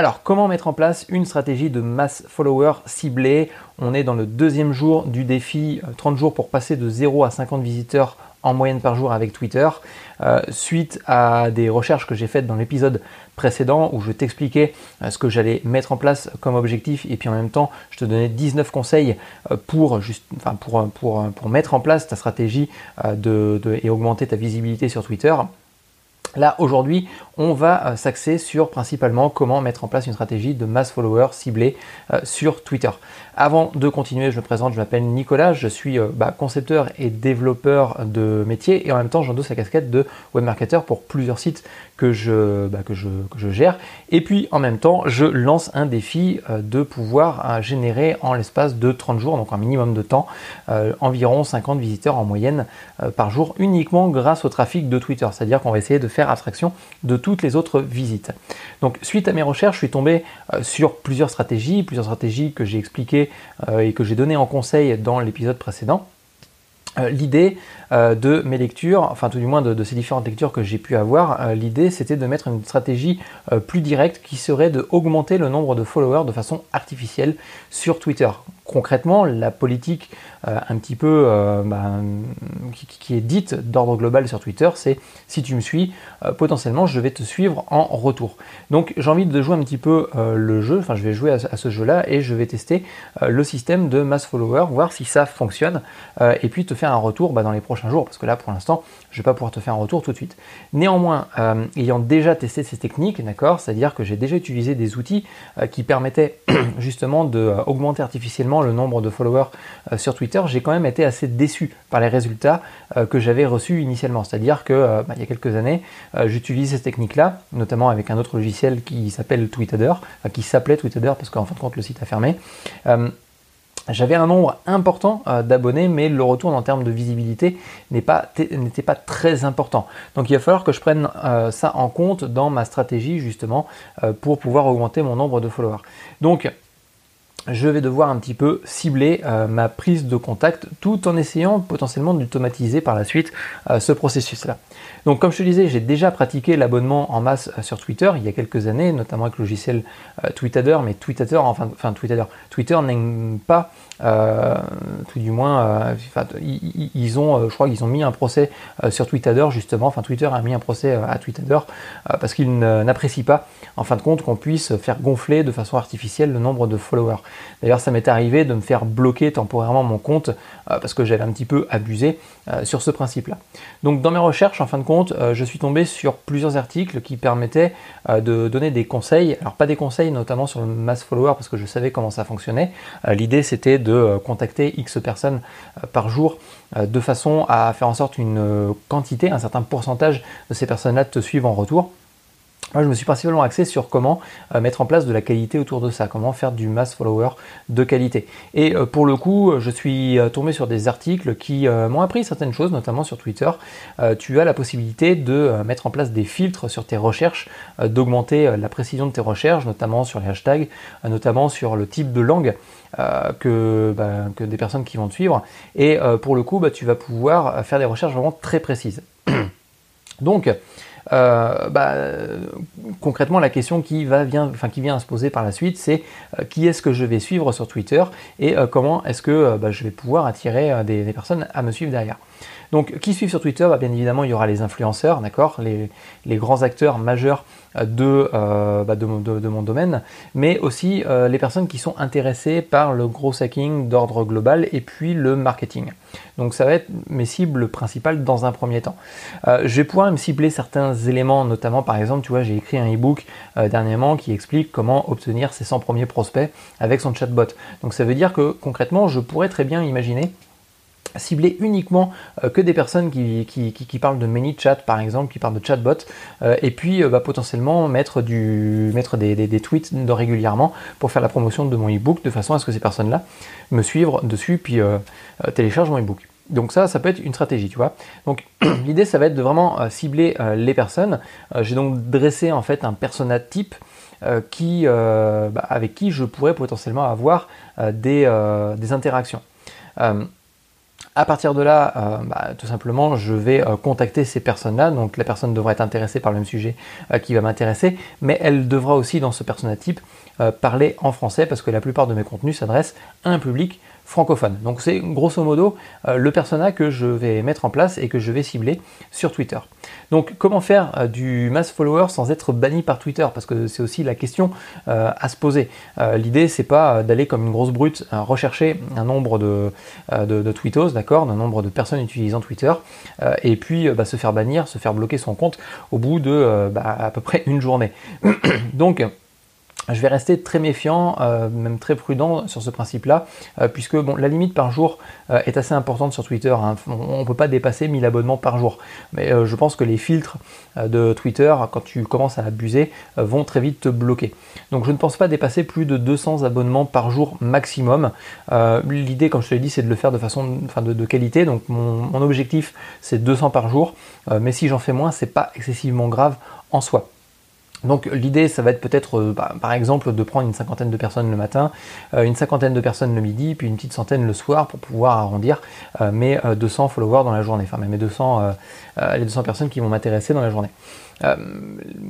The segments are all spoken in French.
Alors, comment mettre en place une stratégie de mass follower ciblée? On est dans le deuxième jour du défi 30 jours pour passer de 0 à 50 visiteurs en moyenne par jour avec Twitter, euh, suite à des recherches que j'ai faites dans l'épisode précédent où je t'expliquais euh, ce que j'allais mettre en place comme objectif et puis en même temps je te donnais 19 conseils euh, pour, mettre en place ta stratégie et augmenter ta visibilité sur Twitter. Là, aujourd'hui, on va s'axer sur principalement comment mettre en place une stratégie de mass follower ciblée sur Twitter. Avant de continuer, je me présente, je m'appelle Nicolas, je suis euh, bah, concepteur et développeur de métier et en même temps j'endosse la casquette de webmarketer pour plusieurs sites que je, bah, que, je, gère. Et puis en même temps, je lance un défi euh, de pouvoir euh, générer en l'espace de 30 jours, donc un minimum de temps, environ 50 visiteurs en moyenne par jour uniquement grâce au trafic de Twitter. C'est-à-dire qu'on va essayer de faire abstraction de toutes les autres visites. Donc suite à mes recherches, je suis tombé sur plusieurs stratégies, plusieurs stratégies que j'ai expliquées euh, et que j'ai donné en conseil dans l'épisode précédent. Euh, l'idée euh, de mes lectures, enfin tout du moins de, ces différentes lectures que j'ai pu avoir, l'idée c'était de mettre une stratégie plus directe qui serait de augmenter le nombre de followers de façon artificielle sur Twitter concrètement, la politique euh, un petit peu euh, bah, qui, est dite d'ordre global sur Twitter, c'est si tu me suis, euh, potentiellement je vais te suivre en retour. Donc j'ai envie de jouer un petit peu le jeu, enfin je vais jouer à, ce jeu-là et je vais tester le système de mass follower, voir si ça fonctionne et puis te faire un retour bah, dans les prochains jours, parce que là pour l'instant je ne vais pas pouvoir te faire un retour tout de suite. Néanmoins, ayant déjà testé ces techniques, d'accord, c'est-à-dire que j'ai déjà utilisé des outils qui permettaient justement d'augmenter artificiellement le nombre de followers euh, sur Twitter, j'ai quand même été assez déçu par les résultats euh, que j'avais reçus initialement. C'est-à-dire que euh, bah, il y a quelques années, j'utilise cette technique-là, notamment avec un autre logiciel qui s'appelle Tweetader, qui s'appelait Tweetader parce qu'en fin de compte le site a fermé. J'avais un nombre important d'abonnés, mais le retour en termes de visibilité n'était pas, très important. Donc il va falloir que je prenne ça en compte dans ma stratégie justement pour pouvoir augmenter mon nombre de followers. Donc je vais devoir un petit peu cibler euh, ma prise de contact tout en essayant potentiellement d'automatiser par la suite euh, ce processus-là. Donc comme je te disais, j'ai déjà pratiqué l'abonnement en masse euh, sur Twitter il y a quelques années, notamment avec le logiciel Tweetader, mais Tweetader, enfin, Tweetader, Twitter n'aime pas tout du moins, ils, ont, je crois qu'ils ont mis un procès sur Tweetader justement, enfin Twitter a mis un procès à Tweetader parce qu'ils n'apprécient pas, en fin de compte, qu'on puisse faire gonfler de façon artificielle le nombre de followers. D'ailleurs, ça m'est arrivé de me faire bloquer temporairement mon compte parce que j'avais un petit peu abusé sur ce principe-là. Donc, dans mes recherches, en fin de compte, je suis tombé sur plusieurs articles qui permettaient de donner des conseils. Alors, pas des conseils notamment sur le mass follower parce que je savais comment ça fonctionnait. L'idée, c'était de euh, contacter X personnes euh, par jour euh, de façon à faire en sorte une quantité, un certain pourcentage de ces personnes-là te suivent en retour. Moi, je me suis principalement axé sur comment euh, mettre en place de la qualité autour de ça, comment faire du mass follower de qualité. Et euh, pour le coup, je suis euh, tombé sur des articles qui m'ont appris certaines choses, notamment sur Twitter. tu as la possibilité de mettre en place des filtres sur tes recherches, d'augmenter la précision de tes recherches, notamment sur les hashtags, notamment sur le type de langue que, bah, que, des personnes qui vont te suivre. Et pour le coup, bah, tu vas pouvoir faire des recherches vraiment très précises. Donc, euh, bah, concrètement, la question qui, vient à se poser par la suite, c'est euh, qui est-ce que je vais suivre sur Twitter et euh, comment est-ce que bah, je vais pouvoir attirer des, personnes à me suivre derrière? Donc, qui suivent sur Twitter bah, Bien évidemment, il y aura les influenceurs, d'accord les, les, grands acteurs majeurs de, euh, bah, de, mon domaine, mais aussi euh, les personnes qui sont intéressées par le gros hacking d'ordre global et puis le marketing. Donc ça va être mes cibles principales dans un premier temps. Euh, je vais pouvoir me cibler certains éléments, notamment par exemple, tu vois, j'ai écrit un ebook dernièrement qui explique comment obtenir ses 100 premiers prospects avec son chatbot. Donc ça veut dire que concrètement, je pourrais très bien imaginer cibler uniquement euh, que des personnes qui, parlent de ManyChat par exemple, qui parlent de chatbot, euh, et puis euh, bah, potentiellement mettre, des, des, tweets régulièrement pour faire la promotion de mon ebook de façon à ce que ces personnes-là me suivent dessus puis téléchargent mon ebook. Donc ça, ça peut être une stratégie, tu vois. Donc l'idée, ça va être de vraiment cibler les personnes. J'ai donc dressé en fait un persona type bah, avec qui je pourrais potentiellement avoir des interactions. À partir de là, bah, tout simplement, je vais contacter ces personnes-là. Donc la personne devrait être intéressée par le même sujet qui va m'intéresser, mais elle devra aussi dans ce persona type parler en français parce que la plupart de mes contenus s'adressent à un public francophone. Donc c'est grosso modo euh, le persona que je vais mettre en place et que je vais cibler sur Twitter. Donc comment faire euh, du mass follower sans être banni par Twitter? Parce que c'est aussi la question euh, à se poser. L'idée c'est pas d'aller comme une grosse brute rechercher un nombre de, de, tweetos, d'accord, d'un nombre de personnes utilisant Twitter, et puis bah, se faire bannir, se faire bloquer son compte au bout de bah, à peu près une journée. Donc je vais rester très méfiant, euh, même très prudent sur ce principe-là, euh, puisque la limite par jour euh, est assez importante sur Twitter. Hein. On ne peut pas dépasser 1000 abonnements par jour. Mais je pense que les filtres de Twitter, quand tu commences à abuser, vont très vite te bloquer. Donc je ne pense pas dépasser plus de 200 abonnements par jour maximum. L'idée, comme je te l'ai dit, c'est de le faire de façon de, qualité. Donc mon, mon objectif, c'est 200 par jour. mais si j'en fais moins, c'est pas excessivement grave en soi. Donc l'idée, ça va être peut-être, euh, bah, par exemple, de prendre une cinquantaine de personnes le matin, euh, une cinquantaine de personnes le midi, puis une petite centaine le soir pour pouvoir arrondir euh, mes 200 followers dans la journée, enfin mes 200, les 200 personnes qui vont m'intéresser dans la journée.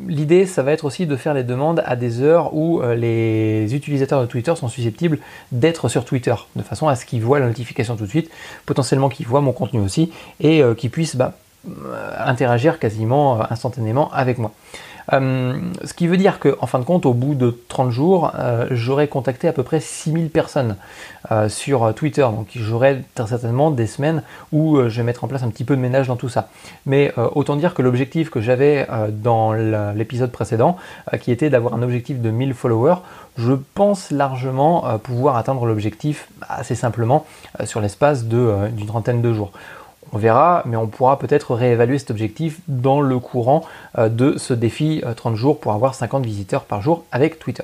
l'idée, ça va être aussi de faire les demandes à des heures où les utilisateurs de Twitter sont susceptibles d'être sur Twitter, de façon à ce qu'ils voient la notification tout de suite, potentiellement qu'ils voient mon contenu aussi, et qu'ils puissent bah, interagir quasiment instantanément avec moi. Euh, ce qui veut dire qu'en fin de compte, au bout de 30 jours, euh, j'aurais contacté à peu près 6000 personnes euh, sur Twitter. Donc j'aurai très certainement des semaines où je vais mettre en place un petit peu de ménage dans tout ça. Mais autant dire que l'objectif que j'avais dans l'épisode précédent, qui était d'avoir un objectif de 1000 followers, je pense largement pouvoir atteindre l'objectif assez simplement sur l'espace d'une trentaine de jours. On verra, mais on pourra peut-être réévaluer cet objectif dans le courant euh, de ce défi 30 euh, jours pour avoir 50 visiteurs par jour avec Twitter.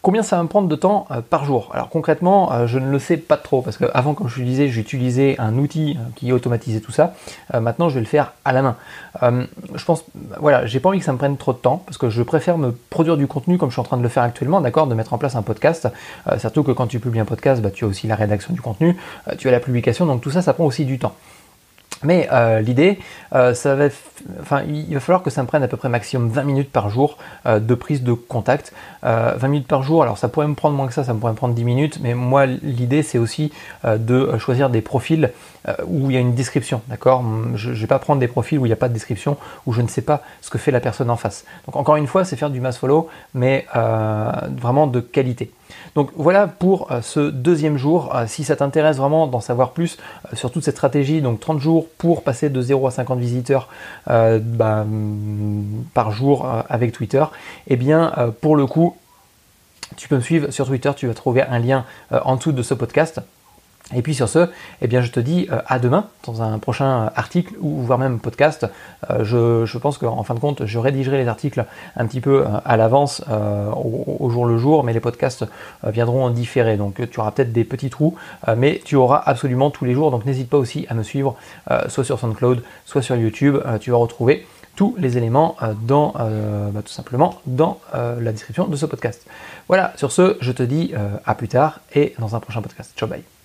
Combien ça va me prendre de temps euh, par jour? Alors concrètement, je ne le sais pas trop parce qu'avant, comme je le disais, j'utilisais un outil qui automatisait tout ça. maintenant, je vais le faire à la main. je pense, voilà, j'ai pas envie que ça me prenne trop de temps parce que je préfère me produire du contenu comme je suis en train de le faire actuellement, d'accord, de mettre en place un podcast. surtout que quand tu publies un podcast, bah, tu as aussi la rédaction du contenu, tu as la publication, donc tout ça, ça prend aussi du temps. Mais euh, l'idée, euh, ça il va falloir que ça me prenne à peu près maximum 20 minutes par jour euh, de prise de contact. 20 minutes par jour, alors ça pourrait me prendre moins que ça, ça pourrait me prendre 10 minutes, mais moi l'idée c'est aussi de choisir des profils où il y a une description, d'accord? Je ne vais pas prendre des profils où il n'y a pas de description, où je ne sais pas ce que fait la personne en face. Donc encore une fois, c'est faire du mass follow, mais vraiment de qualité. Donc voilà pour euh, ce deuxième jour. Euh, si ça t'intéresse vraiment d'en savoir plus euh, sur toute cette stratégie, donc 30 jours pour passer de 0 à 50 visiteurs bah, mm, par jour avec Twitter, eh bien pour le coup, tu peux me suivre sur Twitter, tu vas trouver un lien en dessous de ce podcast. Et puis sur ce, eh bien je te dis euh, à demain dans un prochain article ou voire même podcast. Euh, je, pense qu'en fin de compte, je rédigerai les articles un petit peu euh, à l'avance au, jour le jour, mais les podcasts viendront en différé. Donc tu auras peut-être des petits trous, mais tu auras absolument tous les jours. Donc n'hésite pas aussi à me suivre soit sur SoundCloud, soit sur YouTube. tu vas retrouver tous les éléments dans, bah, tout simplement dans la description de ce podcast. Voilà, sur ce, je te dis à plus tard et dans un prochain podcast. Ciao, bye.